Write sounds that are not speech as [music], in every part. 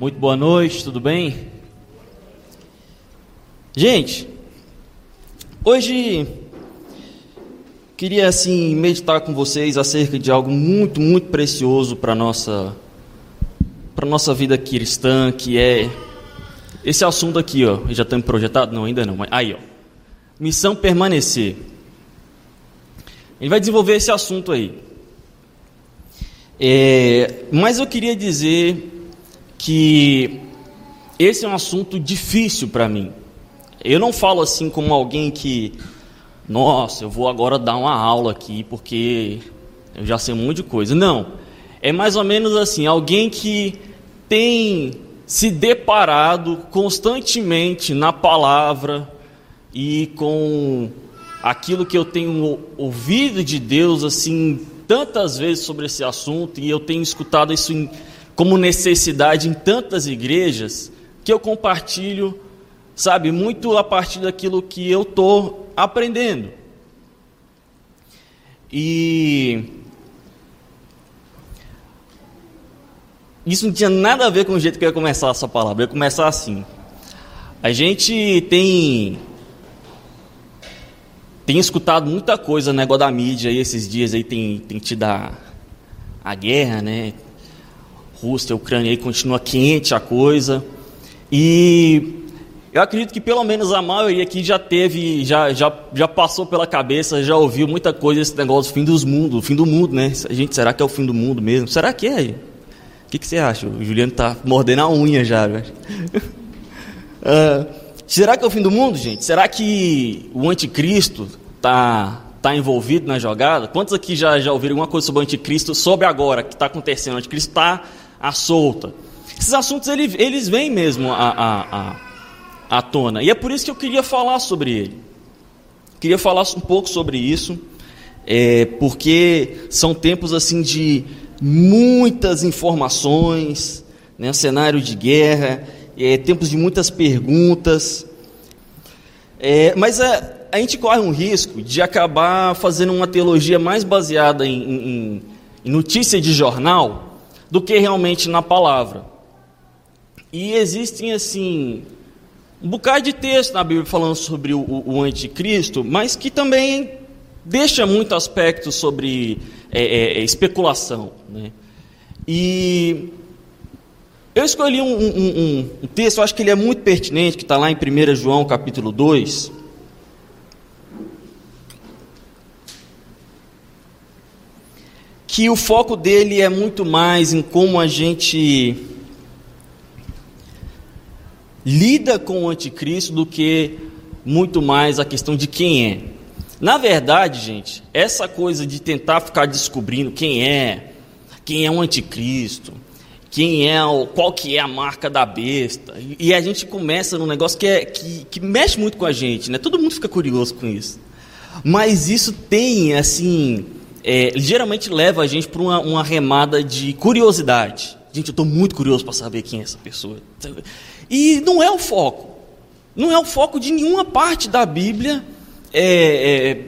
Muito boa noite, tudo bem? Gente, hoje queria assim meditar com vocês acerca de algo muito, muito precioso para nossa para nossa vida cristã, que é esse assunto aqui, ó. Já estamos projetado? Não, ainda não. Mas aí, ó. Missão permanecer. Ele vai desenvolver esse assunto aí. É, mas eu queria dizer que esse é um assunto difícil para mim. Eu não falo assim como alguém que, nossa, eu vou agora dar uma aula aqui porque eu já sei um monte de coisa. Não. É mais ou menos assim, alguém que tem se deparado constantemente na palavra e com aquilo que eu tenho ouvido de Deus assim tantas vezes sobre esse assunto e eu tenho escutado isso em como necessidade em tantas igrejas que eu compartilho, sabe, muito a partir daquilo que eu estou aprendendo. E isso não tinha nada a ver com o jeito que eu ia começar essa palavra. Eu ia começar assim. A gente tem tem escutado muita coisa no né, negócio da mídia e esses dias aí tem, tem tido a, a guerra, né? Rússia, Ucrânia, aí continua quente a coisa. E eu acredito que pelo menos a maioria aqui já teve, já, já, já passou pela cabeça, já ouviu muita coisa esse negócio do fim dos mundos, fim do mundo, né? Gente, será que é o fim do mundo mesmo? Será que é? O que, que você acha? O Juliano tá mordendo a unha já, velho. [laughs] uh, será que é o fim do mundo, gente? Será que o anticristo tá está envolvido na jogada? Quantos aqui já, já ouviram alguma coisa sobre o anticristo, sobre agora, que está acontecendo? O anticristo está à solta. Esses assuntos eles, eles vêm mesmo à, à, à, à tona. E é por isso que eu queria falar sobre ele. Queria falar um pouco sobre isso, é, porque são tempos assim de muitas informações, né, cenário de guerra, é, tempos de muitas perguntas. É, mas a, a, gente corre um risco de acabar fazendo uma teologia mais baseada em, em, em notícia de jornal do que realmente na palavra. E existem, assim, um bocado de texto na Bíblia falando sobre o, o, anticristo, mas que também deixa muito aspecto sobre é, é, é, especulação. Né? E eu escolhi um, um, um, texto, eu acho que ele é muito pertinente, que está lá em 1 João capítulo 2. Que o foco dele é muito mais em como a gente lida com o anticristo do que muito mais a questão de quem é. Na verdade, gente, essa coisa de tentar ficar descobrindo quem é, quem é o anticristo, quem é o, qual que é a marca da besta, e a gente começa num negócio que, é, que, que mexe muito com a gente, né? Todo mundo fica curioso com isso. Mas isso tem, assim, é, geralmente leva a gente para uma, uma remada de curiosidade. Gente, eu estou muito curioso para saber quem é essa pessoa. E não é o foco. Não é o foco de nenhuma parte da Bíblia é,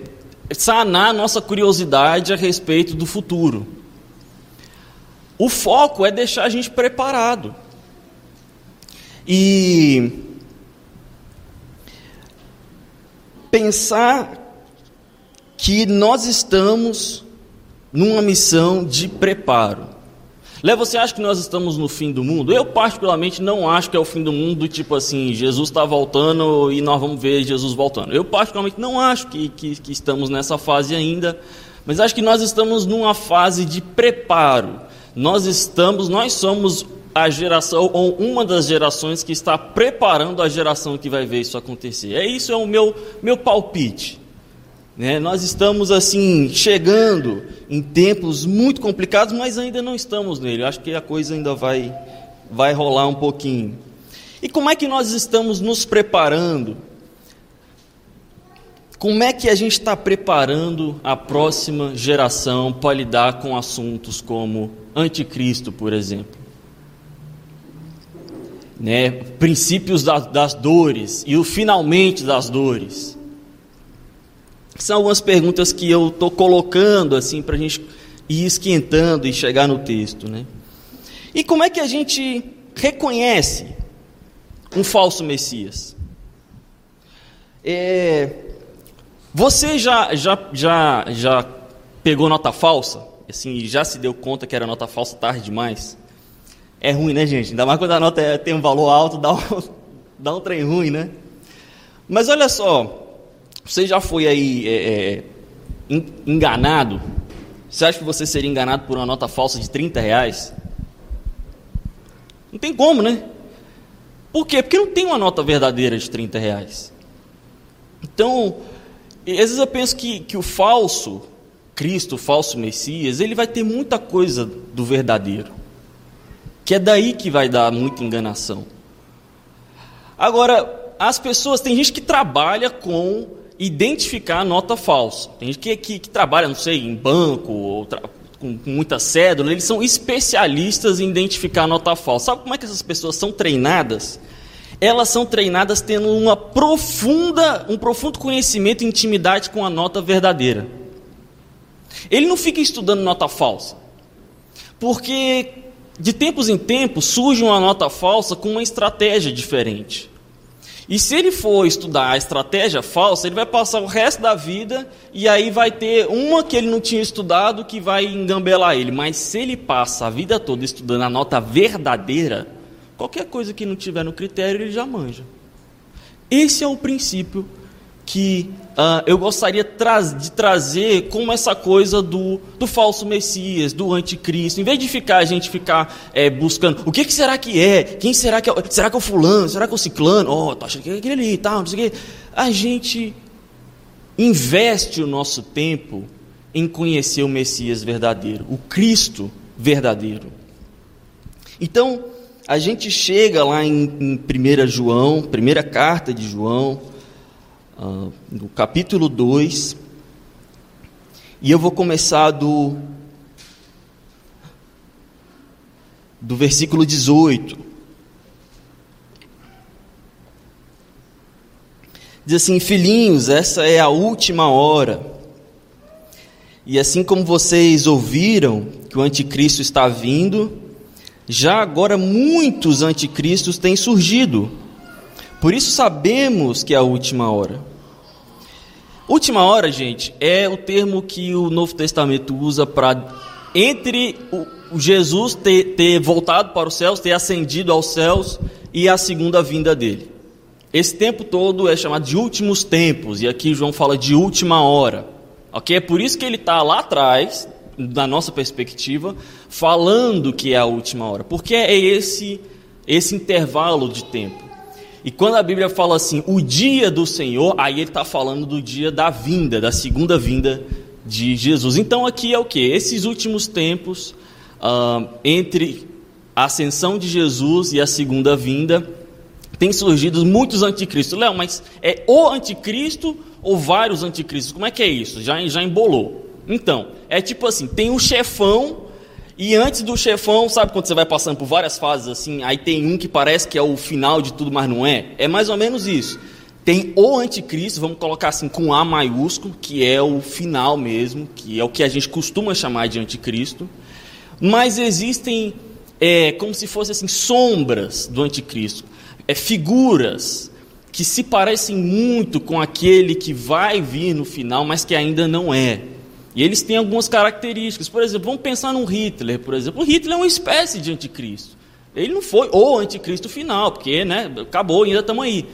é, sanar nossa curiosidade a respeito do futuro. O foco é deixar a gente preparado. E pensar que nós estamos numa missão de preparo. Léo, você acha que nós estamos no fim do mundo? Eu, particularmente, não acho que é o fim do mundo, tipo assim, Jesus está voltando e nós vamos ver Jesus voltando. Eu, particularmente, não acho que, que, que estamos nessa fase ainda, mas acho que nós estamos numa fase de preparo. Nós estamos, nós somos a geração, ou uma das gerações que está preparando a geração que vai ver isso acontecer. É isso, é o meu, meu palpite. Né? Nós estamos assim chegando em tempos muito complicados, mas ainda não estamos nele. Acho que a coisa ainda vai vai rolar um pouquinho. E como é que nós estamos nos preparando? Como é que a gente está preparando a próxima geração para lidar com assuntos como anticristo, por exemplo? Né? Princípios das dores e o finalmente das dores. São algumas perguntas que eu estou colocando assim para a gente ir esquentando e chegar no texto, né? E como é que a gente reconhece um falso Messias. É, você já, já, já, já pegou nota falsa? Assim, já se deu conta que era nota falsa tarde demais? É ruim, né, gente? Ainda mais quando a nota é, tem um valor alto, dá um, [laughs] dá um trem ruim, né? Mas olha só, você já foi aí é, é, enganado? Você acha que você seria enganado por uma nota falsa de 30 reais? Não tem como, né? Por quê? Porque não tem uma nota verdadeira de 30 reais. Então, às vezes eu penso que, que o falso Cristo, o falso Messias, ele vai ter muita coisa do verdadeiro. Que é daí que vai dar muita enganação. Agora, as pessoas, tem gente que trabalha com identificar a nota falsa. Tem gente que, que, que trabalha, não sei, em banco, ou com, com muita cédula, eles são especialistas em identificar a nota falsa. Sabe como é que essas pessoas são treinadas? Elas são treinadas tendo uma profunda, um profundo conhecimento e intimidade com a nota verdadeira. Ele não fica estudando nota falsa. Porque de tempos em tempos surge uma nota falsa com uma estratégia diferente. E se ele for estudar a estratégia falsa, ele vai passar o resto da vida e aí vai ter uma que ele não tinha estudado que vai engambelar ele. Mas se ele passa a vida toda estudando a nota verdadeira, qualquer coisa que não tiver no critério ele já manja. Esse é o princípio que uh, eu gostaria tra de trazer como essa coisa do, do falso Messias, do anticristo. Em vez de ficar a gente ficar é, buscando o que, que, será que é, quem será que é, será que é o fulano, será que é o ciclano, oh, tô achando que é aquele ali e tal, não sei o quê. A gente investe o nosso tempo em conhecer o Messias verdadeiro, o Cristo verdadeiro. Então, a gente chega lá em, em 1 João, primeira carta de João, uh, no capítulo 2, e eu vou começar do, do versículo 18. Diz assim: Filhinhos, essa é a última hora. E assim como vocês ouviram que o anticristo está vindo, já agora muitos anticristos têm surgido. Por isso sabemos que é a última hora. Última hora, gente, é o termo que o Novo Testamento usa para entre o, Jesus ter, ter voltado para os céus, ter ascendido aos céus e a segunda vinda dele. Esse tempo todo é chamado de últimos tempos, e aqui João fala de última hora. Ok? É por isso que ele está lá atrás, da nossa perspectiva, falando que é a última hora, porque é esse, esse intervalo de tempo. E quando a Bíblia fala assim, o dia do Senhor, aí ele está falando do dia da vinda, da segunda vinda de Jesus. Então aqui é o que? Esses últimos tempos, uh, entre a ascensão de Jesus e a segunda vinda, tem surgido muitos anticristos. Léo, mas é o anticristo ou vários anticristos? Como é que é isso? Já, já embolou. Então, é tipo assim, tem um chefão e antes do chefão, sabe quando você vai passando por várias fases assim, aí tem um que parece que é o final de tudo, mas não é? É mais ou menos isso. Tem o anticristo, vamos colocar assim com A maiúsculo, que é o final mesmo, que é o que a gente costuma chamar de anticristo. Mas existem é, como se fossem assim sombras do anticristo, é figuras que se parecem muito com aquele que vai vir no final, mas que ainda não é. E eles têm algumas características. Por exemplo, vamos pensar num Hitler, por exemplo. O Hitler é uma espécie de anticristo. Ele não foi o anticristo final, porque né, acabou, ainda estamos aí.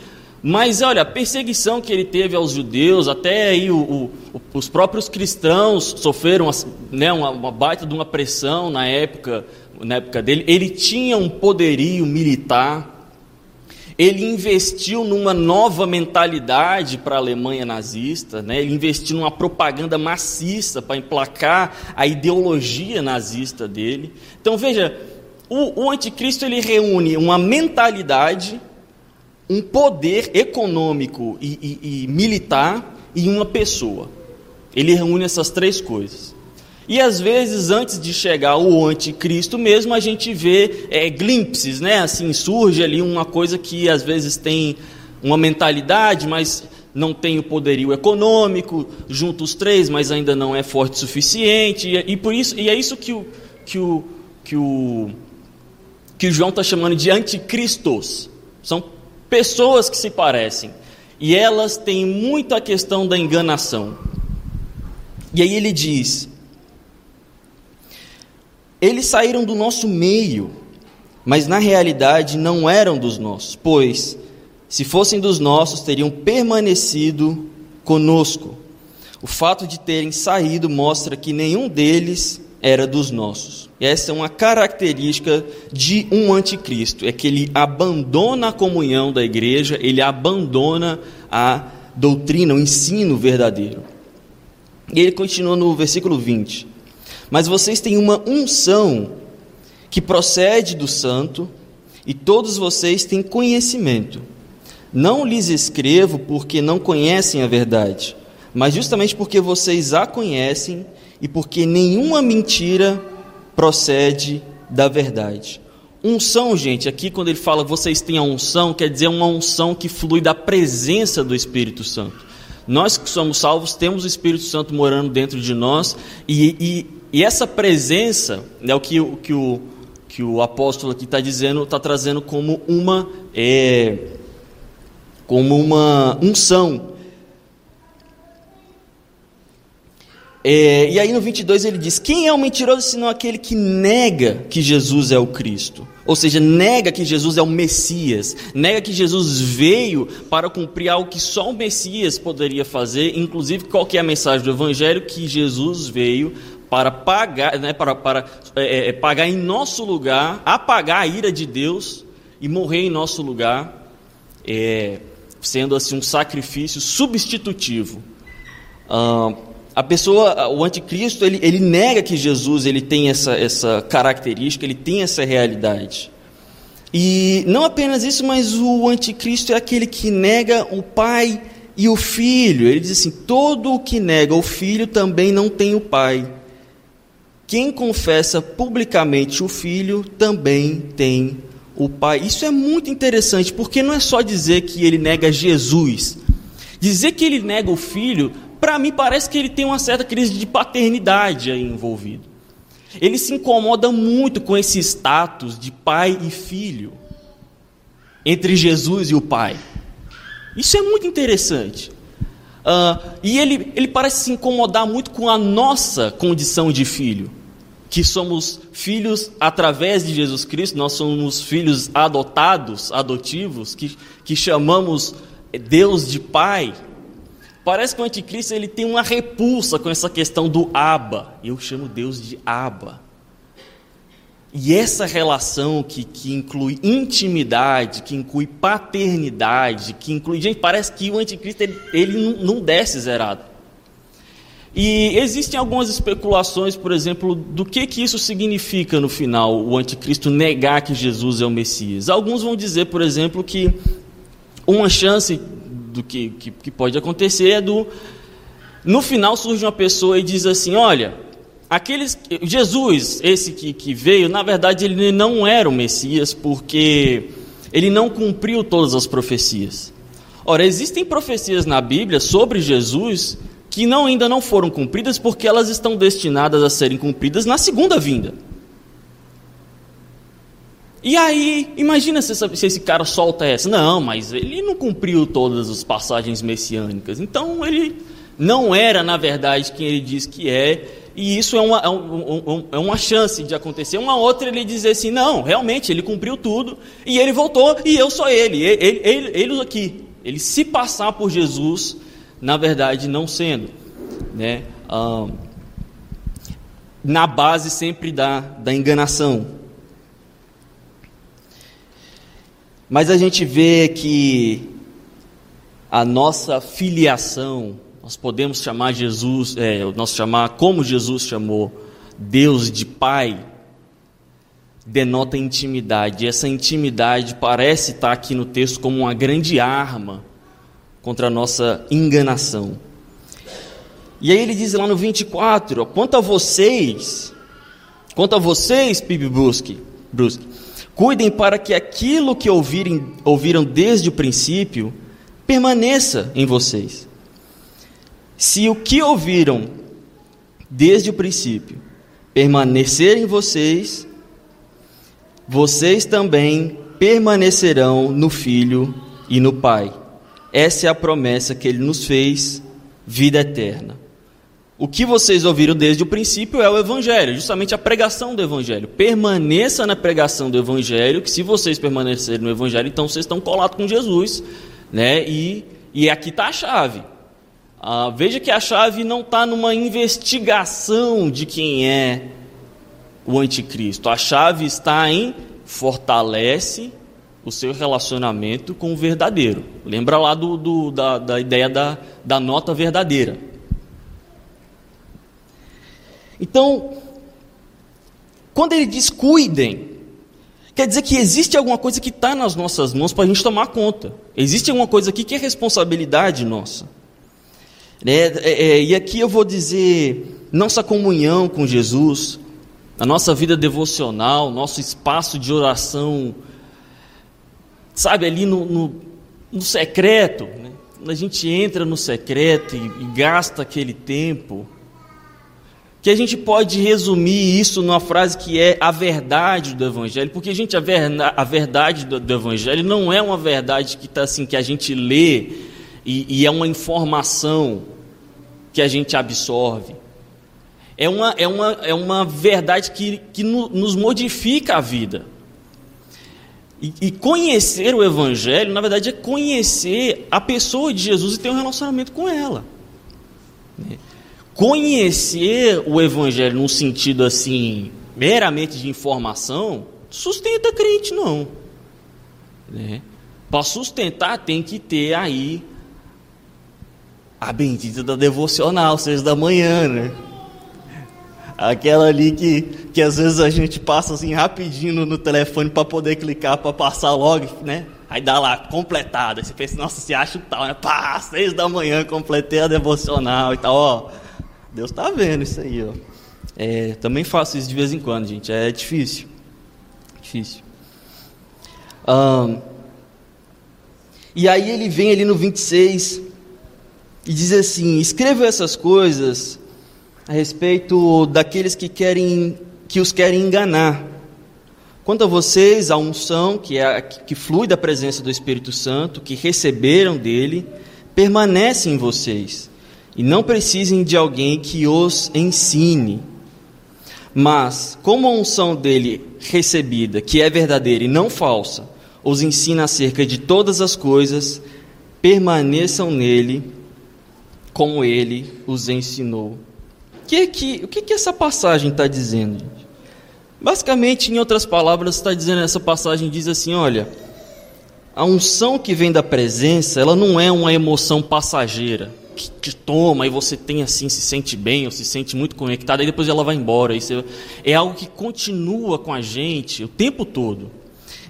Mas olha, a perseguição que ele teve aos judeus, até aí o, o, os próprios cristãos sofreram né, uma, uma baita de uma pressão na época, na época dele. Ele tinha um poderio militar ele investiu numa nova mentalidade para a Alemanha nazista, né? ele investiu numa propaganda maciça para emplacar a ideologia nazista dele. Então veja, o, o anticristo ele reúne uma mentalidade, um poder econômico e, e, e militar e uma pessoa. Ele reúne essas três coisas. E às vezes, antes de chegar o anticristo mesmo, a gente vê é, glimpses, né? Assim, surge ali uma coisa que às vezes tem uma mentalidade, mas não tem o poderio econômico, junto os três, mas ainda não é forte o suficiente. E, e, por isso, e é isso que o, que o, que o que o João está chamando de anticristos. São pessoas que se parecem. E elas têm muito a questão da enganação. E aí ele diz: Eles saíram do nosso meio, mas na realidade não eram dos nossos, pois, se fossem dos nossos, teriam permanecido conosco. O fato de terem saído mostra que nenhum deles era dos nossos. Essa é uma característica de um anticristo, é que ele abandona a comunhão da igreja, ele abandona a doutrina, o ensino verdadeiro. E ele continua no versículo 20: Mas vocês têm uma unção que procede do santo, e todos vocês têm conhecimento. Não lhes escrevo porque não conhecem a verdade, mas justamente porque vocês a conhecem e porque nenhuma mentira procede da verdade. Unção, gente, aqui quando ele fala vocês têm a unção, quer dizer uma unção que flui da presença do Espírito Santo. Nós que somos salvos temos o Espírito Santo morando dentro de nós e, e, e essa presença é o que, o, que, o, que o apóstolo aqui está dizendo, está trazendo como uma, é, como uma unção É, e aí no 22 ele diz: Quem é o mentiroso senão aquele que nega que Jesus é o Cristo? Ou seja, nega que Jesus é o Messias, nega que Jesus veio para cumprir algo que só o Messias poderia fazer, inclusive qual é a mensagem do Evangelho? Que Jesus veio para pagar, né, para, para é, é, é, pagar em nosso lugar, apagar a ira de Deus e morrer em nosso lugar, é, sendo assim um sacrifício substitutivo. Ah, a pessoa, o anticristo, ele, ele nega que Jesus ele tem essa, essa característica, ele tem essa realidade. E não apenas isso, mas o anticristo é aquele que nega o pai e o filho. Ele diz assim: todo o que nega o filho também não tem o pai. Quem confessa publicamente o filho também tem o pai. Isso é muito interessante, porque não é só dizer que ele nega Jesus. Dizer que ele nega o filho para mim parece que ele tem uma certa crise de paternidade aí envolvido. Ele se incomoda muito com esse status de pai e filho entre Jesus e o pai. Isso é muito interessante. Uh, e ele, ele parece se incomodar muito com a nossa condição de filho, que somos filhos através de Jesus Cristo, nós somos filhos adotados, adotivos, que, que chamamos Deus de Pai. Parece que o anticristo ele tem uma repulsa com essa questão do Aba. Eu chamo Deus de Aba. E essa relação que, que inclui intimidade, que inclui paternidade, que inclui. Gente, parece que o anticristo ele, ele não desce zerado. E existem algumas especulações, por exemplo, do que, que isso significa no final, o anticristo negar que Jesus é o Messias. Alguns vão dizer, por exemplo, que uma chance do que, que, que pode acontecer é do. No final surge uma pessoa e diz assim: olha, aqueles Jesus, esse que, que veio, na verdade ele não era o Messias, porque ele não cumpriu todas as profecias. Ora, existem profecias na Bíblia sobre Jesus que não, ainda não foram cumpridas porque elas estão destinadas a serem cumpridas na segunda vinda. E aí, imagina se, se, esse cara solta essa. Não, mas ele não cumpriu todas as passagens messiânicas. Então ele não era, na verdade, quem ele diz que é. E isso é uma, é, um, é uma chance de acontecer. Uma outra ele dizer assim: não, realmente, ele cumpriu tudo. E ele voltou e eu sou ele. Ele, ele, ele aqui. Ele se passar por Jesus, na verdade, não sendo. Né? Ah, na base sempre da, da enganação. Mas a gente vê que a nossa filiação, nós podemos chamar Jesus, é, nós chamar como Jesus chamou Deus de Pai, denota intimidade. E essa intimidade parece estar aqui no texto como uma grande arma contra a nossa enganação. E aí ele diz lá no 24: quanto a vocês, quanto a vocês, Pibi Brusque, Brusque Cuidem para que aquilo que ouvirem, ouviram desde o princípio permaneça em vocês. Se o que ouviram desde o princípio permanecer em vocês, vocês também permanecerão no Filho e no Pai. Essa é a promessa que ele nos fez, vida eterna. O que vocês ouviram desde o princípio é o Evangelho, justamente a pregação do Evangelho. Permaneça na pregação do Evangelho, que se vocês permanecerem no Evangelho, então vocês estão colados com Jesus. Né? E, e aqui está a chave. Ah, veja que a chave não está numa investigação de quem é o anticristo. A chave está em fortalece o seu relacionamento com o verdadeiro. Lembra lá do, do da, da ideia da, da nota verdadeira. Então, quando ele diz cuidem, quer dizer que existe alguma coisa que está nas nossas mãos para a gente tomar conta. Existe alguma coisa aqui que é responsabilidade nossa. É, é, é, e aqui eu vou dizer: nossa comunhão com Jesus, a nossa vida devocional, nosso espaço de oração, sabe, ali no, no, no secreto, né? a gente entra no secreto e, e gasta aquele tempo que a gente pode resumir isso numa frase que é a verdade do Evangelho, porque gente, a, verna, a verdade do, do, Evangelho não é uma verdade que está assim que a gente lê e, e, é uma informação que a gente absorve. É uma, é uma, é uma verdade que, que no, nos modifica a vida. E, e, conhecer o Evangelho, na verdade, é conhecer a pessoa de Jesus e ter um relacionamento com ela. Né? conhecer o evangelho num sentido assim, meramente de informação, sustenta crente não. Né? Para sustentar tem que ter aí a bendita da devocional, seis da manhã, né? Aquela ali que, que às vezes a gente passa assim rapidinho no, no telefone para poder clicar para passar logo, né? Aí dá lá, completada. Você pensa, nossa, você acha o tal, né? Pá, seis da manhã, completei a devocional e tal, ó. Deus está vendo isso aí, ó. É, também faço isso de vez em quando, gente. É difícil. Difícil. Um, e aí ele vem ali no 26 e diz assim: escreva essas coisas a respeito daqueles que querem que os querem enganar. Quanto a vocês, a unção que é que flui da presença do Espírito Santo, que receberam dele, permanece em vocês e não precisem de alguém que os ensine. Mas, como a unção dele recebida, que é verdadeira e não falsa, os ensina acerca de todas as coisas, permaneçam nele, como ele os ensinou. Que que, o que, que essa passagem está dizendo? Basicamente, em outras palavras, está dizendo essa passagem diz assim: olha, a unção que vem da presença, ela não é uma emoção passageira que te toma e você tem assim, se sente bem ou se sente muito conectado, aí depois ela vai embora. E você, é algo que continua com a gente o tempo todo.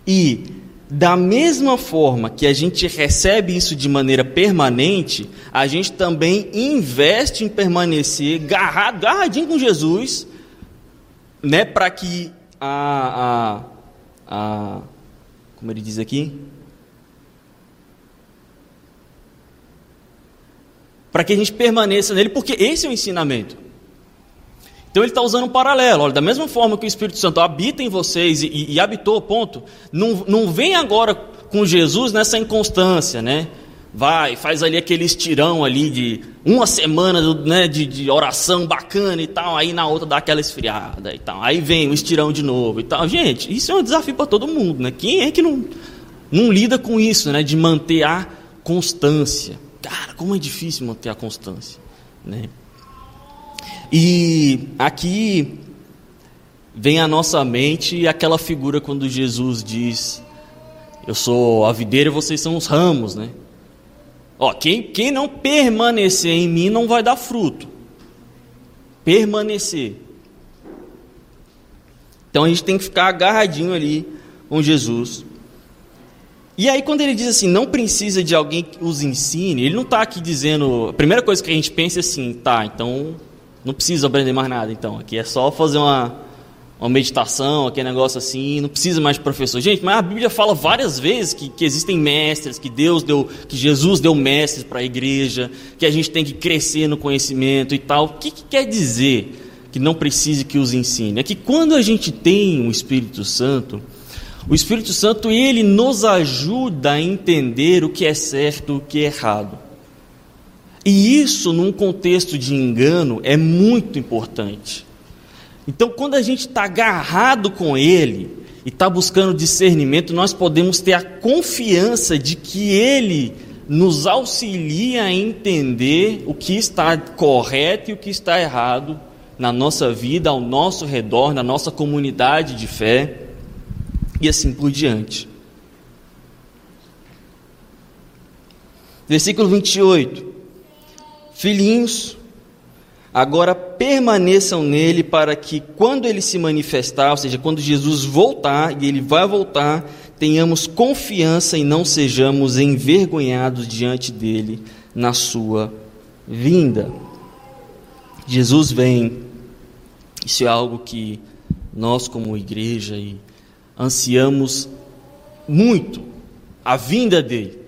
E da mesma forma que a gente recebe isso de maneira permanente, a gente também investe em permanecer garrado, garradinho com Jesus, né, para que a, a, a como ele diz aqui, para que a gente permaneça nele, porque esse é o ensinamento. Então ele está usando um paralelo. Olha, da mesma forma que o Espírito Santo habita em vocês e, e, e habitou, ponto. Não, não vem agora com Jesus nessa inconstância, né? Vai, faz ali aquele estirão ali de uma semana né, de, de, oração bacana e tal, aí na outra dá aquela esfriada e tal. Aí vem o estirão de novo e tal. Gente, isso é um desafio para todo mundo, né? Quem é que não, não lida com isso, né? De manter a constância. Cara, como é difícil manter a constância, né? E aqui vem à nossa mente aquela figura quando Jesus diz: Eu sou a videira e vocês são os ramos, né? Ó, quem, quem não permanecer em mim não vai dar fruto. Permanecer. Então a gente tem que ficar agarradinho ali com Jesus. E aí, quando ele diz assim, não precisa de alguém que os ensine, ele não está aqui dizendo. A primeira coisa que a gente pensa é assim, tá, então não precisa aprender mais nada, então. Aqui é só fazer uma, uma meditação, aquele negócio assim, não precisa mais de professor. Gente, mas a Bíblia fala várias vezes que, que existem mestres, que Deus deu, que Jesus deu mestres para a igreja, que a gente tem que crescer no conhecimento e tal. O que, que quer dizer que não precise que os ensine? É que quando a gente tem o Espírito Santo O Espírito Santo, ele nos ajuda a entender o que é certo o que é errado. E isso, num contexto de engano, é muito importante. Então, quando a gente está agarrado com Ele e está buscando discernimento, nós podemos ter a confiança de que Ele nos auxilia a entender o que está correto e o que está errado na nossa vida, ao nosso redor, na nossa comunidade de fé e assim por diante. Versículo 28. Filhinhos, agora permaneçam nele para que quando ele se manifestar, ou seja, quando Jesus voltar, e ele vai voltar, tenhamos confiança e não sejamos envergonhados diante dele na sua vinda. Jesus vem, isso é algo que nós, como igreja, ansiamos muito a vinda dele.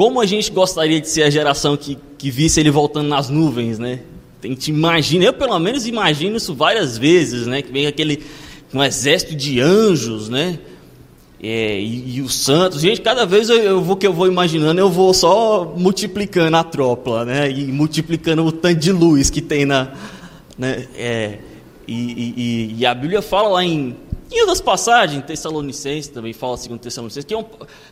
Como a gente gostaria de ser a geração que, que visse ele voltando nas nuvens, né? A gente imagina, eu pelo menos imagino isso várias vezes, né? Que vem aquele um exército de anjos, né? É, e, e, os santos, gente, cada vez eu, eu, vou que eu vou imaginando, eu vou só multiplicando a tropa, né? E multiplicando o tanto de luz que tem na, né? É, e, e, e, a Bíblia fala lá em, em outras passagens, Tessalonicenses também fala segundo Tessalonicenses, que é um,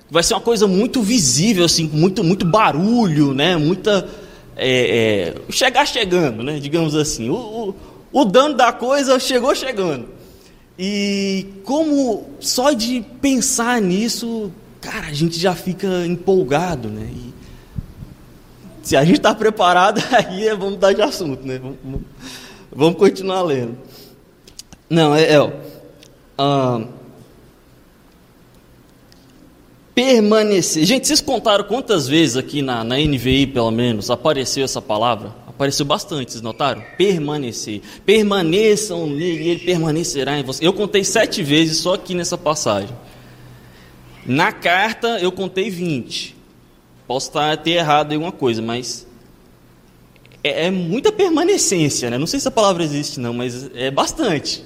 vai ser uma coisa muito visível, assim, muito muito barulho, né? Muita é, é, chegar chegando, né? Digamos assim, o, o, o dano da coisa chegou chegando. E como só de pensar nisso, cara, a gente já fica empolgado, né? E se a gente está preparado, [laughs] aí é, vamos mudar de assunto, né? Vamos, vamos continuar lendo. Não, é, é ah, permanecer. Gente, vocês contaram quantas vezes aqui na, na NVI, pelo menos, apareceu essa palavra? Apareceu bastante, vocês notaram? Permanecer. Permaneçam nele e ele permanecerá em você. Eu contei sete vezes só aqui nessa passagem. Na carta eu contei 20. Posso estar ter errado alguma coisa, mas é, é muita permanecência, né? Não sei se a palavra existe não, mas é bastante.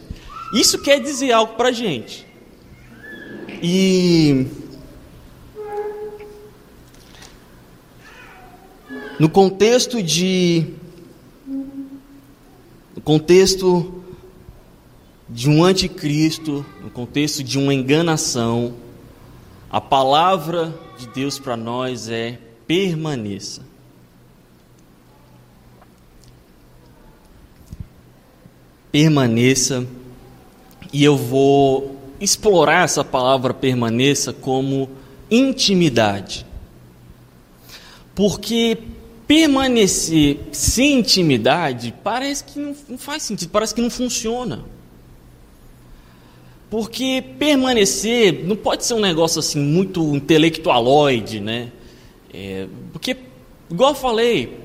Isso quer dizer algo para gente. E no contexto de no contexto de um anticristo, no contexto de uma enganação, a palavra de Deus para nós é permaneça. Permaneça, e eu vou explorar essa palavra permaneça como intimidade. Porque permanecer sem intimidade parece que não, faz sentido, parece que não funciona. Porque permanecer não pode ser um negócio assim muito intelectualoide, né? É, porque, igual eu falei,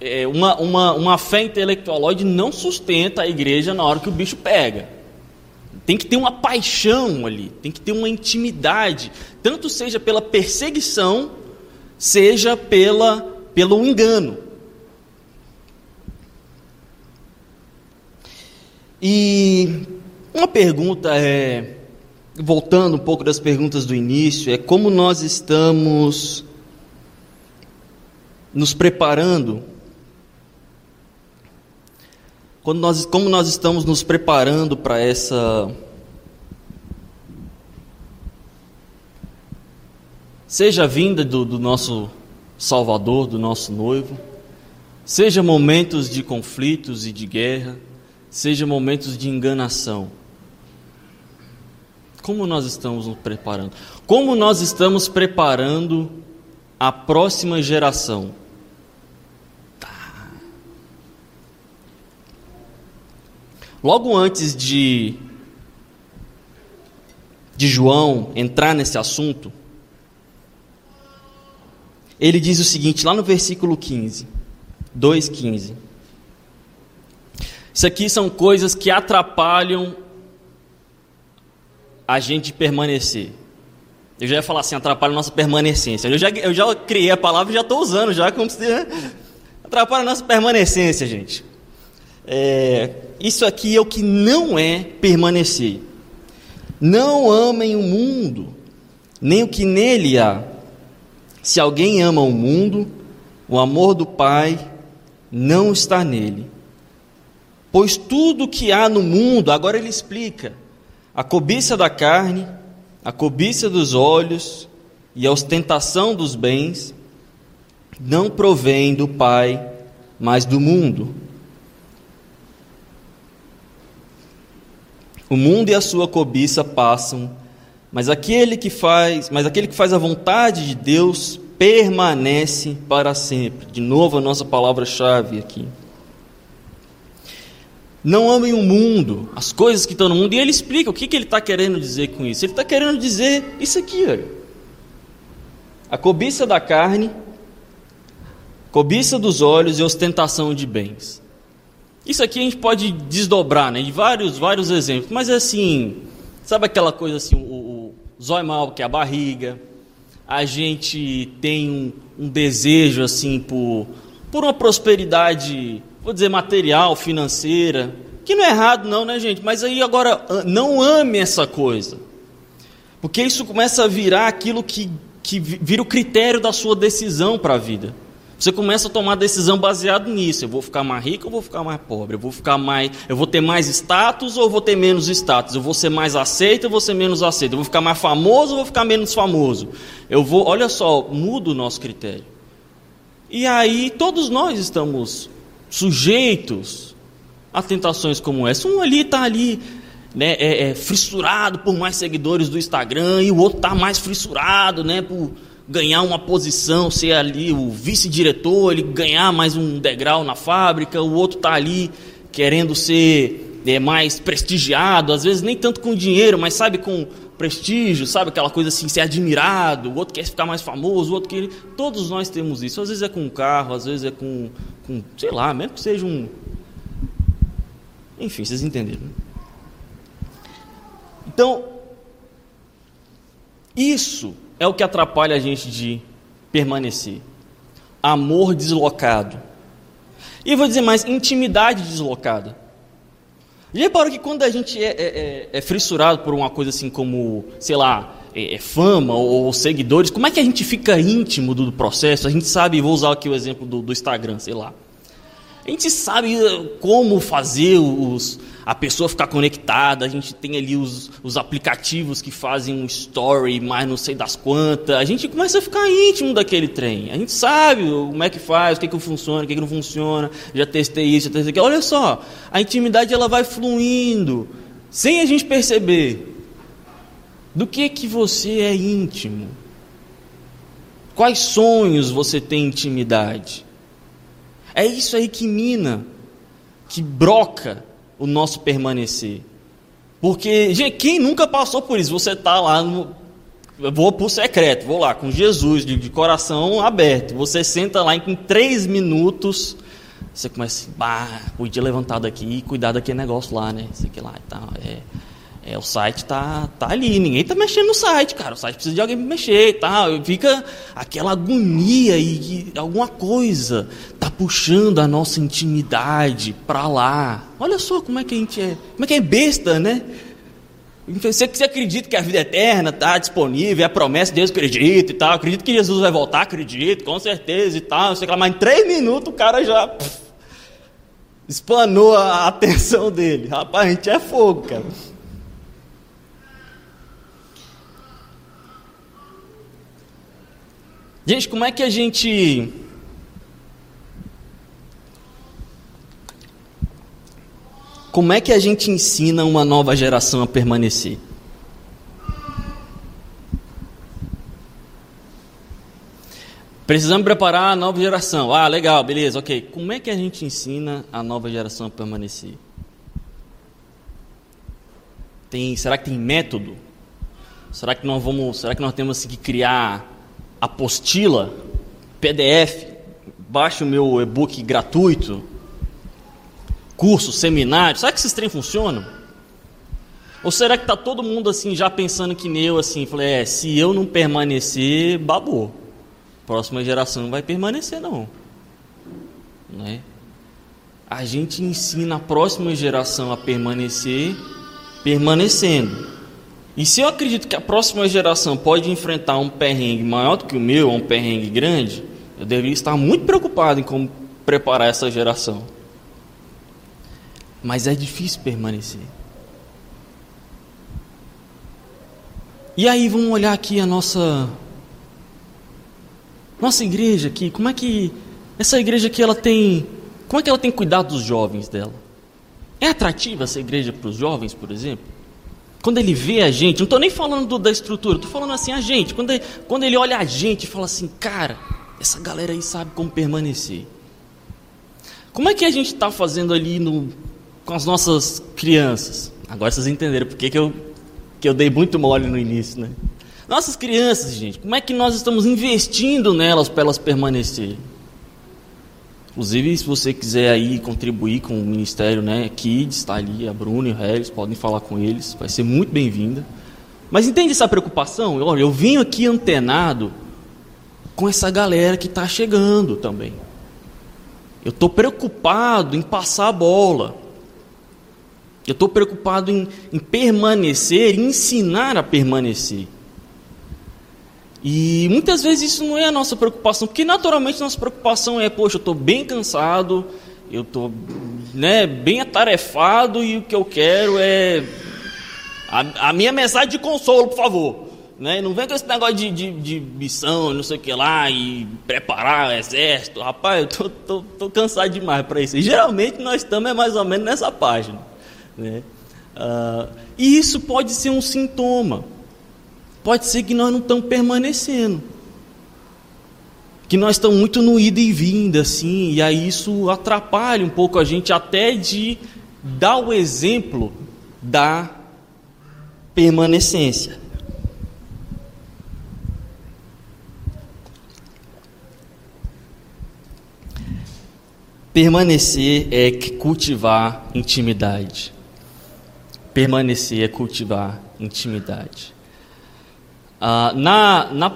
é, uma, uma, uma fé intelectualoide não sustenta a igreja na hora que o bicho pega. Tem que ter uma paixão ali, tem que ter uma intimidade, tanto seja pela perseguição, seja pela pelo engano. E uma pergunta é, voltando um pouco das perguntas do início, é como nós estamos nos preparando quando nós, como nós estamos nos preparando para essa seja a vinda do, do nosso Salvador do nosso noivo, seja momentos de conflitos e de guerra, seja momentos de enganação. Como nós estamos nos preparando? Como nós estamos preparando a próxima geração? Logo antes de de João entrar nesse assunto, ele diz o seguinte, lá no versículo 15, 2,15. Isso aqui são coisas que atrapalham a gente permanecer. Eu já ia falar assim, atrapalha a nossa permanecência. Eu já, eu já criei a palavra e já estou usando, já como se... Né? Atrapalha a nossa permanecência, gente. É, isso aqui é o que não é permanecer. Não amem o mundo, nem o que nele há. Se alguém ama o mundo, o amor do Pai não está nele. Pois tudo que há no mundo, agora ele explica, a cobiça da carne, a cobiça dos olhos e a ostentação dos bens, não provém do Pai, mas do mundo. O mundo e a sua cobiça passam, mas aquele que faz, mas aquele que faz a vontade de Deus permanece para sempre. De novo a nossa palavra-chave aqui. Não amem o mundo, as coisas que estão no mundo. E ele explica o que, que ele está querendo dizer com isso. Ele está querendo dizer isso aqui, olha. A cobiça da carne, cobiça dos olhos e ostentação de bens. Isso aqui a gente pode desdobrar, né? De vários, vários exemplos. Mas assim, sabe aquela coisa assim, o, o zóio mal, que é a barriga. A gente tem um, um desejo assim por, por uma prosperidade, vou dizer, material, financeira. Que não é errado não, né, gente? Mas aí agora, não ame essa coisa. Porque isso começa a virar aquilo que, que vira o critério da sua decisão para a vida. Você começa a tomar decisão baseado nisso. Eu vou ficar mais rico ou vou ficar mais pobre? Eu vou ficar mais, eu vou ter mais status ou vou ter menos status? Eu vou ser mais aceito ou vou ser menos aceito? Eu vou ficar mais famoso ou vou ficar menos famoso? Eu vou, olha só, muda o nosso critério. E aí todos nós estamos sujeitos a tentações como essa. Um ali está ali né, é, é, fissurado por mais seguidores do Instagram e o outro está mais fissurado, né, por ganhar uma posição, ser ali o vice-diretor, ele ganhar mais um degrau na fábrica, o outro está ali querendo ser é, mais prestigiado, às vezes nem tanto com dinheiro, mas sabe, com prestígio, sabe, aquela coisa assim, ser admirado, o outro quer ficar mais famoso, o outro quer. Todos nós temos isso, às vezes é com um carro, às vezes é com, com sei lá, mesmo que seja um. Enfim, vocês entenderam. Né? Então, isso é o que atrapalha a gente de permanecer. Amor deslocado. E vou dizer mais, intimidade deslocada. E repara que quando a gente é, é, é, é frissurado por uma coisa assim como, sei lá, é, é fama ou, ou, seguidores, como é que a gente fica íntimo do, do processo? A gente sabe, vou usar aqui o exemplo do, do Instagram, sei lá. A gente sabe como fazer os, a pessoa ficar conectada, a gente tem ali os, os aplicativos que fazem um story, mas não sei das quantas, a gente começa a ficar íntimo daquele trem, a gente sabe como é que faz, o que, que funciona, o que, que não funciona, já testei isso, já testei aquilo, olha só, a intimidade ela vai fluindo, sem a gente perceber, do que que você é íntimo, quais sonhos você tem intimidade, é isso aí que mina, que broca o nosso permanecer. Porque, gente, quem nunca passou por isso? Você está lá no. Vou o secreto, vou lá com Jesus, de, de, coração aberto. Você senta lá em três minutos, você começa, bah, podia levantar daqui cuidar daquele negócio lá, né? Isso aqui lá e tal. É, é, o site tá, tá ali, ninguém tá mexendo no site, cara. O site precisa de alguém mexer e tal. Fica aquela agonia e, e alguma coisa tá puxando a nossa intimidade para lá. Olha só como é que a gente é, como é que é besta, né? Você, você acredita que a vida eterna está disponível, é a promessa de Deus, acredito e tal. Acredito que Jesus vai voltar, acredito, com certeza e tal. Sei lá, mas em três minutos o cara já espanou a atenção dele. Rapaz, a gente é fogo, cara. Gente, como é que a gente. Como é que a gente ensina uma nova geração a permanecer? Precisamos preparar a nova geração. Ah, legal, beleza, ok. Como é que a gente ensina a nova geração a permanecer? Tem, será que tem método? Será que nós vamos, será que nós temos que criar apostila, PDF, baixe o meu e-book gratuito, curso, seminário. Será que esses trem funcionam? Ou será que está todo mundo assim já pensando que nem eu assim? Falei, é, se eu não permanecer, babou. Próxima geração não vai permanecer não. Né? A gente ensina a próxima geração a permanecer permanecendo. E se eu acredito que a próxima geração pode enfrentar um perrengue maior do que o meu, um perrengue grande, eu deveria estar muito preocupado em como preparar essa geração. Mas é difícil permanecer. E aí vamos olhar aqui a nossa nossa igreja aqui, como é que essa igreja aqui ela tem, como é que ela tem cuidado dos jovens dela? É atrativa essa igreja para os jovens, por exemplo? Quando ele vê a gente, não estou nem falando do, da estrutura, estou falando assim a gente. Quando ele, quando ele olha a gente e fala assim, cara, essa galera aí sabe como permanecer. Como é que a gente está fazendo ali no, com as nossas crianças? Agora vocês entenderam porque que eu, que eu dei muito mole no início, né? Nossas crianças, gente, como é que nós estamos investindo nelas para elas permanecerem? Inclusive, se você quiser aí contribuir com o ministério, né, Kids, está ali, a Bruna e o Harris, podem falar com eles, vai ser muito bem-vinda. Mas entende essa preocupação? Olha, eu venho aqui antenado com essa galera que está chegando também. Eu estou preocupado em passar a bola. Eu estou preocupado em, em permanecer, ensinar a permanecer. E muitas vezes isso não é a nossa preocupação, porque naturalmente nossa preocupação é, poxa, eu estou bem cansado, eu estou né, bem atarefado e o que eu quero é a, a minha mensagem de consolo, por favor. Né? Não vem com esse negócio de, de, de, missão, não sei o que lá, e preparar o exército. Rapaz, eu tô, tô, tô cansado demais para isso. E geralmente nós estamos é mais ou menos nessa página. Né? Uh, e isso pode ser um sintoma pode ser que nós não estamos permanecendo. Que nós estamos muito no ida e vinda, assim, e aí isso atrapalha um pouco a gente até de dar o exemplo da permanecência. Permanecer é cultivar intimidade. Permanecer é cultivar intimidade. Ah, na, na,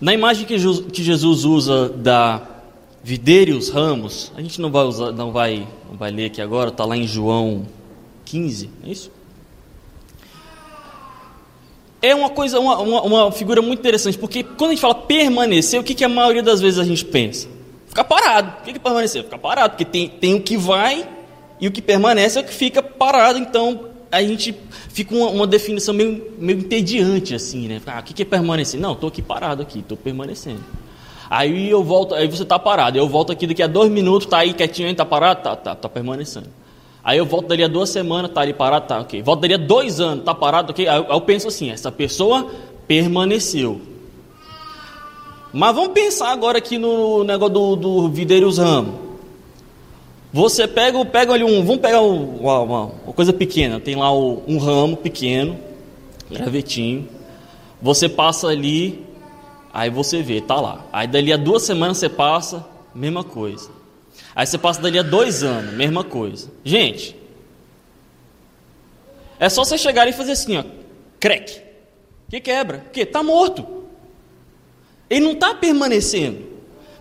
na imagem que, que Jesus usa da videira e os ramos, a gente não vai, usar, não vai, não vai ler aqui agora, está lá em João 15, é isso? É uma coisa, uma, uma, uma, figura muito interessante, porque quando a gente fala permanecer, o que, que a maioria das vezes a gente pensa? Ficar parado. O que, que é permanecer? Ficar parado, porque tem, tem o que vai e o que permanece é o que fica parado, então a gente fica uma, uma, definição meio, meio entediante, assim, né? Ah, o que, é permanecer? Não, estou aqui parado aqui, estou permanecendo. Aí eu volto, aí você está parado, eu volto aqui daqui a dois minutos, está aí quietinho, está parado? Tá, tá, tá permanecendo. Aí eu volto dali a duas semanas, está ali parado, tá, ok. Volto dali a dois anos, está parado, ok. Aí eu, eu penso assim, essa pessoa permaneceu. Mas vamos pensar agora aqui no negócio do, do videiro e os ramos. Você pega, pega ali um, vamos pegar uma, uma, uma coisa pequena, tem lá um ramo pequeno, gravetinho. Você passa ali, aí você vê, tá lá. Aí dali a duas semanas você passa, mesma coisa. Aí você passa dali a dois anos, mesma coisa. Gente, é só você chegar e fazer assim, ó, crack. Que quebra? Porque tá morto. Ele não está permanecendo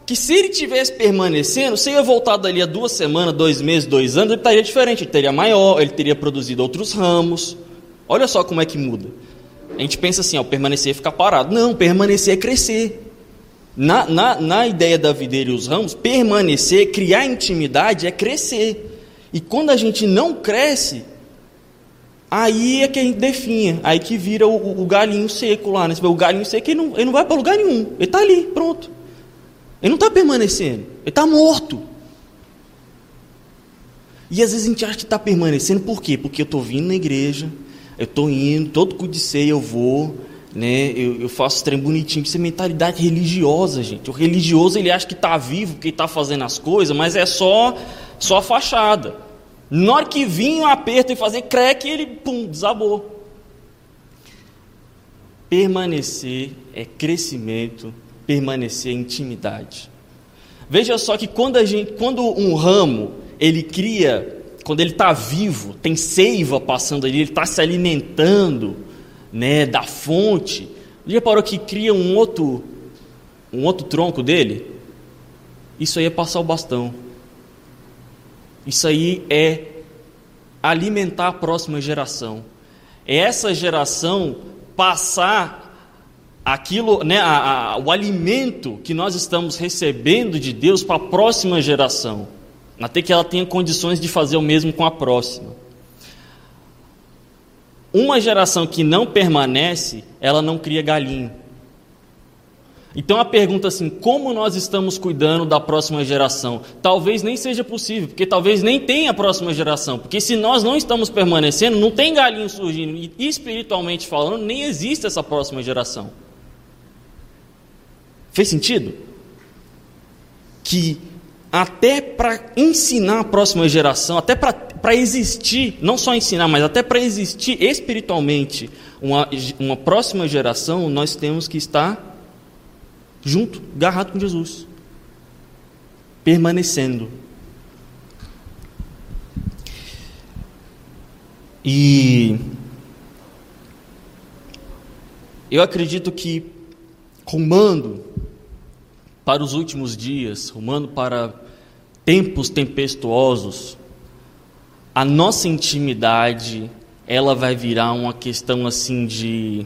que se ele tivesse permanecendo, se ia voltar dali a duas semanas, dois meses, dois anos, ele estaria diferente, ele teria maior, ele teria produzido outros ramos. Olha só como é que muda. A gente pensa assim, ó, permanecer é ficar parado. Não, permanecer é crescer. Na, na, na ideia da videira e os ramos, permanecer, criar intimidade é crescer. E quando a gente não cresce, aí é que a gente definha, aí que vira o, o galinho seco lá. Né? O galinho seco ele não, ele não vai para lugar nenhum, ele está ali, pronto. Ele não está permanecendo, ele está morto. E às vezes a gente acha que está permanecendo, por quê? Porque eu estou vindo na igreja, eu estou indo, todo cu de ceia eu vou, né? eu, eu faço trem bonitinho. Isso é mentalidade religiosa, gente. O religioso ele acha que está vivo, que está fazendo as coisas, mas é só, só a fachada. Na hora que vinha o aperto e fazer creque, ele pum, desabou. Permanecer é crescimento permanecer em intimidade. Veja só que quando, a gente, quando um ramo ele cria, quando ele está vivo, tem seiva passando ali, ele está se alimentando né, da fonte. Já parou que cria um outro, um outro tronco dele? Isso aí é passar o bastão. Isso aí é alimentar a próxima geração. É essa geração passar aquilo, né, a, a, o alimento que nós estamos recebendo de Deus para a próxima geração, até que ela tenha condições de fazer o mesmo com a próxima. Uma geração que não permanece, ela não cria galinho. Então a pergunta assim, como nós estamos cuidando da próxima geração? Talvez nem seja possível, porque talvez nem tenha a próxima geração, porque se nós não estamos permanecendo, não tem galinho surgindo, e espiritualmente falando, nem existe essa próxima geração. Fez sentido? Que até para ensinar a próxima geração, até para existir, não só ensinar, mas até para existir espiritualmente uma, uma próxima geração, nós temos que estar junto, agarrado com Jesus, permanecendo. E eu acredito que rumando para os últimos dias, rumando para tempos tempestuosos, a nossa intimidade ela vai virar uma questão assim de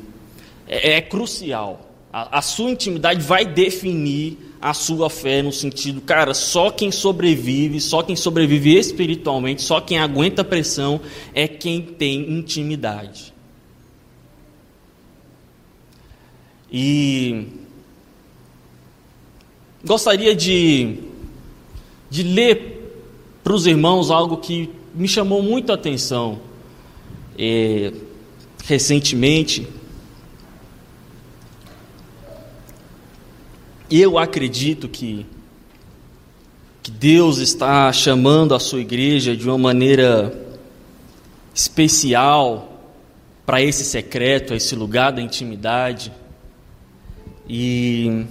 é, é crucial a, a sua intimidade vai definir a sua fé no sentido, cara, só quem sobrevive, só quem sobrevive espiritualmente, só quem aguenta a pressão é quem tem intimidade. E gostaria de, de ler para os irmãos algo que me chamou muito a atenção é, recentemente. Eu acredito que, que Deus está chamando a sua igreja de uma maneira especial para esse secreto, esse lugar da intimidade. E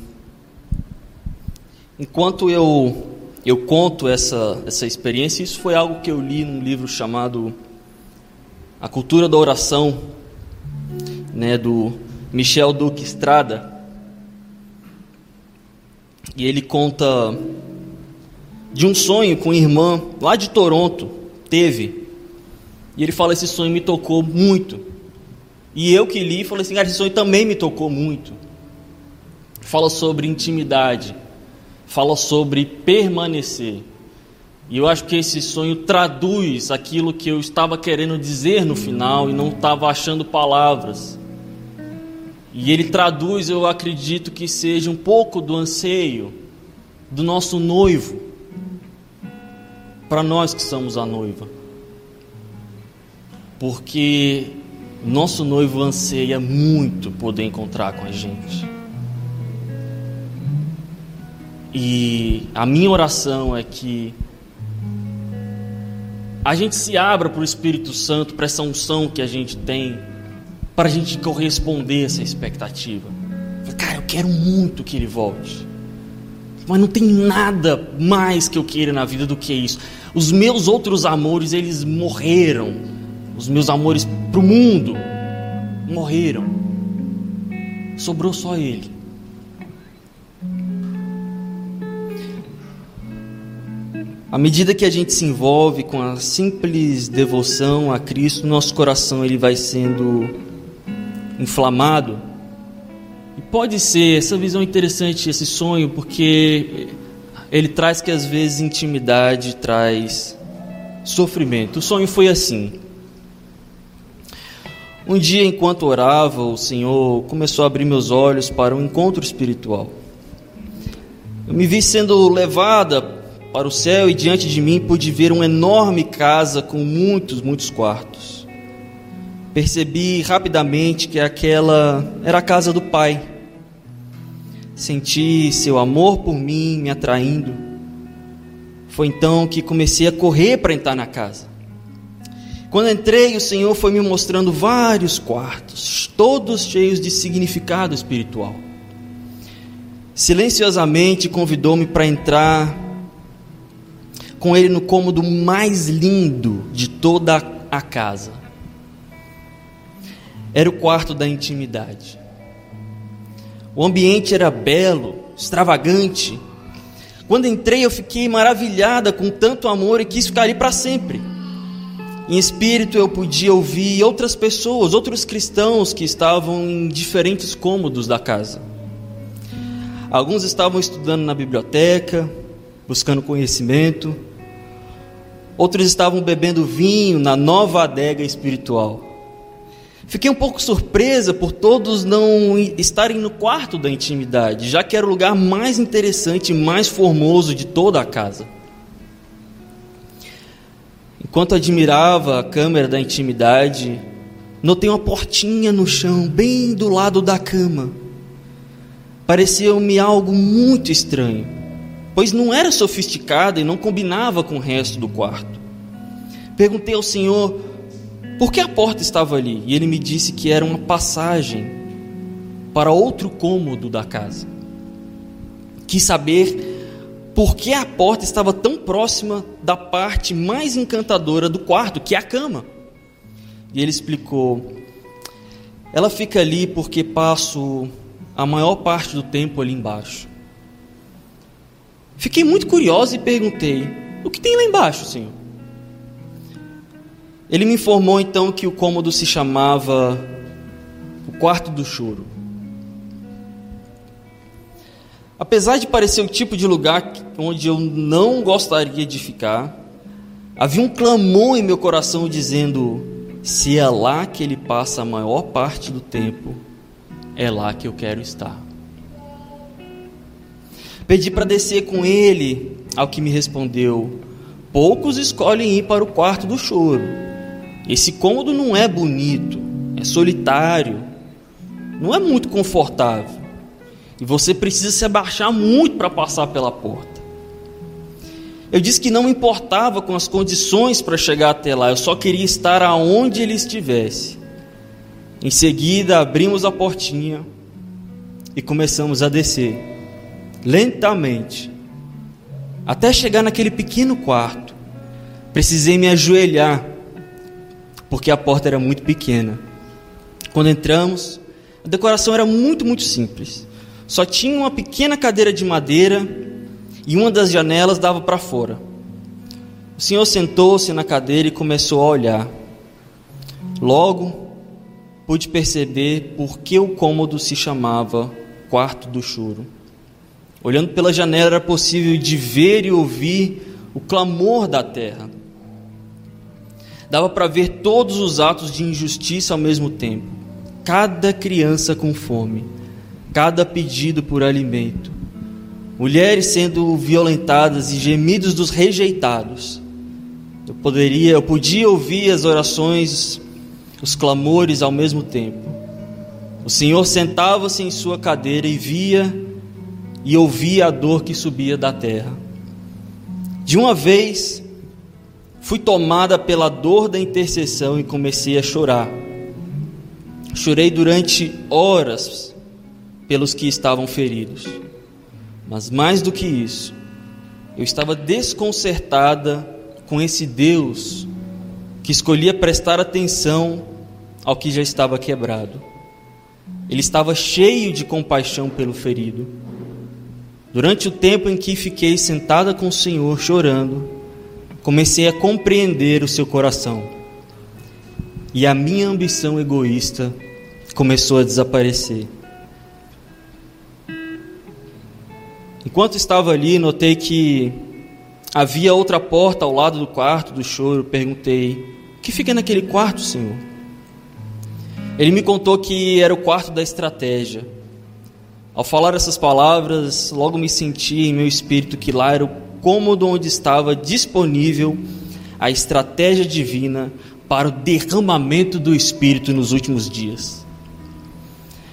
enquanto eu eu conto essa essa experiência, isso foi algo que eu li num livro chamado A Cultura da Oração, né, do Michel Duque Estrada. E ele conta de um sonho com uma irmã lá de Toronto, teve. E ele fala: Esse sonho me tocou muito. E eu que li, falei assim: Cara, esse sonho também me tocou muito. Fala sobre intimidade, fala sobre permanecer. E eu acho que esse sonho traduz aquilo que eu estava querendo dizer no final e não estava achando palavras. E ele traduz, eu acredito que seja um pouco do anseio do nosso noivo para nós que somos a noiva. Porque nosso noivo anseia muito poder encontrar com a gente. E a minha oração é que a gente se abra para o Espírito Santo, para essa unção que a gente tem para a gente corresponder essa expectativa. Cara, eu quero muito que ele volte. Mas não tem nada mais que eu queira na vida do que isso. Os meus outros amores, eles morreram. Os meus amores para o mundo morreram. Sobrou só ele. À medida que a gente se envolve com a simples devoção a Cristo, nosso coração ele vai sendo inflamado. E pode ser essa visão interessante, esse sonho, porque ele traz que às vezes intimidade traz sofrimento. O sonho foi assim. Um dia, enquanto orava, o Senhor começou a abrir meus olhos para um encontro espiritual. Eu me vi sendo levada para o céu e diante de mim pude ver uma enorme casa com muitos, muitos quartos. Percebi rapidamente que aquela era a casa do Pai. Senti seu amor por mim me atraindo. Foi então que comecei a correr para entrar na casa. Quando entrei, o Senhor foi me mostrando vários quartos, todos cheios de significado espiritual. Silenciosamente convidou-me para entrar com ele no cômodo mais lindo de toda a casa era o quarto da intimidade. O ambiente era belo, extravagante. Quando entrei, eu fiquei maravilhada com tanto amor e quis ficar ali para sempre. em espírito eu podia ouvir outras pessoas, outros cristãos que estavam em diferentes cômodos da casa. Alguns estavam estudando na biblioteca, buscando conhecimento. Outros estavam bebendo vinho na nova adega espiritual. Fiquei um pouco surpresa por todos não estarem no quarto da intimidade, já que era o lugar mais interessante e mais formoso de toda a casa. Enquanto admirava a câmera da intimidade, notei uma portinha no chão, bem do lado da cama. Parecia-me algo muito estranho, pois não era sofisticada e não combinava com o resto do quarto. Perguntei ao Senhor por que a porta estava ali, e ele me disse que era uma passagem para outro cômodo da casa. Quis saber por que a porta estava tão próxima da parte mais encantadora do quarto, que é a cama. E ele explicou: ela fica ali porque passo a maior parte do tempo ali embaixo. Fiquei muito curiosa e perguntei: o que tem lá embaixo, senhor? Ele me informou então que o cômodo se chamava o quarto do choro. Apesar de parecer o tipo de lugar onde eu não gostaria de ficar, havia um clamor em meu coração dizendo: se é lá que ele passa a maior parte do tempo, é lá que eu quero estar. Pedi para descer com ele, ao que me respondeu: poucos escolhem ir para o quarto do choro. Esse cômodo não é bonito, é solitário, não é muito confortável. E você precisa se abaixar muito para passar pela porta. Eu disse que não me importava com as condições para chegar até lá, eu só queria estar aonde ele estivesse. Em seguida, abrimos a portinha e começamos a descer, lentamente, até chegar naquele pequeno quarto. Precisei me ajoelhar, porque a porta era muito pequena. Quando entramos, a decoração era muito, muito simples. Só tinha uma pequena cadeira de madeira e uma das janelas dava para fora. O senhor sentou-se na cadeira e começou a olhar. Logo, pude perceber por que o cômodo se chamava Quarto do Choro. Olhando pela janela era possível de ver e ouvir o clamor da terra. Dava para ver todos os atos de injustiça ao mesmo tempo. Cada criança com fome cada pedido por alimento, mulheres sendo violentadas e gemidos dos rejeitados. Eu poderia, eu podia ouvir as orações, os clamores ao mesmo tempo. O Senhor sentava-se em sua cadeira e via e ouvia a dor que subia da terra. De uma vez, fui tomada pela dor da intercessão e comecei a chorar. Chorei durante horas pelos que estavam feridos. Mas mais do que isso, eu estava desconcertada com esse Deus que escolhia prestar atenção ao que já estava quebrado. Ele estava cheio de compaixão pelo ferido. Durante o tempo em que fiquei sentada com o Senhor chorando, comecei a compreender o seu coração. E a minha ambição egoísta começou a desaparecer. Enquanto estava ali, notei que havia outra porta ao lado do quarto do choro. Perguntei: O que fica naquele quarto, Senhor? Ele me contou que era o quarto da estratégia. Ao falar essas palavras, logo me senti em meu espírito que lá era o cômodo onde estava disponível a estratégia divina para o derramamento do Espírito nos últimos dias.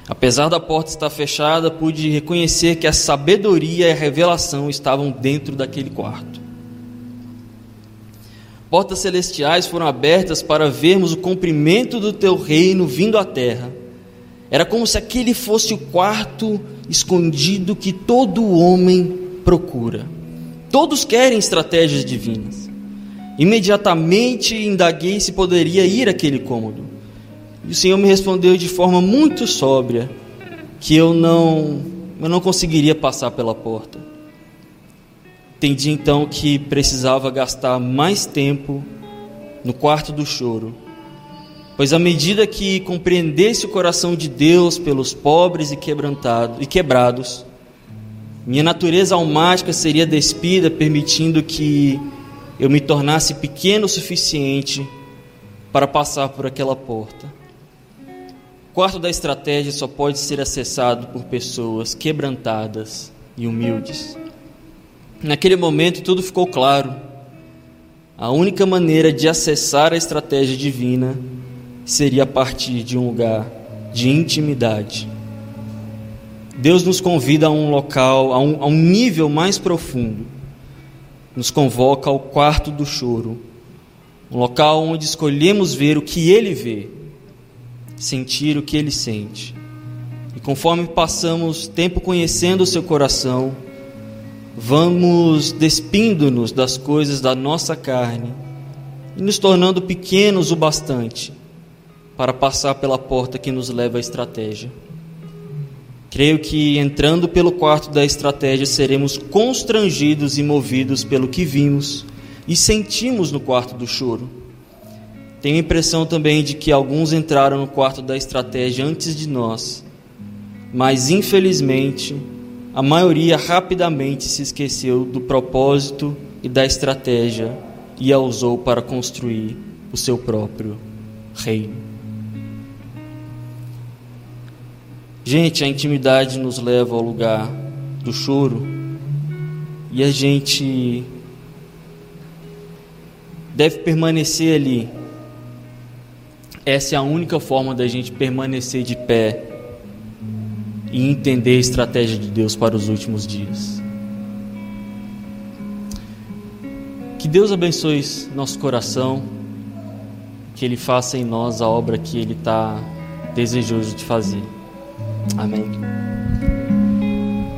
Apesar da porta estar fechada, pude reconhecer que a sabedoria e a revelação estavam dentro daquele quarto. Portas celestiais foram abertas para vermos o cumprimento do teu reino vindo à terra. Era como se aquele fosse o quarto escondido que todo homem procura. Todos querem estratégias divinas. Imediatamente indaguei se poderia ir àquele cômodo. E o Senhor me respondeu de forma muito sóbria que eu não, eu não conseguiria passar pela porta. Entendi então que precisava gastar mais tempo no quarto do choro. Pois à medida que compreendesse o coração de Deus pelos pobres e quebrantados e quebrados, minha natureza almática seria despida, permitindo que eu me tornasse pequeno o suficiente para passar por aquela porta. O quarto da estratégia só pode ser acessado por pessoas quebrantadas e humildes. Naquele momento tudo ficou claro. A única maneira de acessar a estratégia divina seria a partir de um lugar de intimidade. Deus nos convida a um local, a um, a um nível mais profundo. Nos convoca ao quarto do choro, um local onde escolhemos ver o que Ele vê, sentir o que Ele sente. E conforme passamos tempo conhecendo o seu coração, vamos despindo-nos das coisas da nossa carne e nos tornando pequenos o bastante para passar pela porta que nos leva à estratégia. Creio que entrando pelo quarto da estratégia seremos constrangidos e movidos pelo que vimos e sentimos no quarto do choro. Tenho a impressão também de que alguns entraram no quarto da estratégia antes de nós, mas infelizmente a maioria rapidamente se esqueceu do propósito e da estratégia e a usou para construir o seu próprio reino. Gente, a intimidade nos leva ao lugar do choro e a gente deve permanecer ali. Essa é a única forma da gente permanecer de pé e entender a estratégia de Deus para os últimos dias. Que Deus abençoe nosso coração, que Ele faça em nós a obra que Ele está desejoso de fazer. Amém.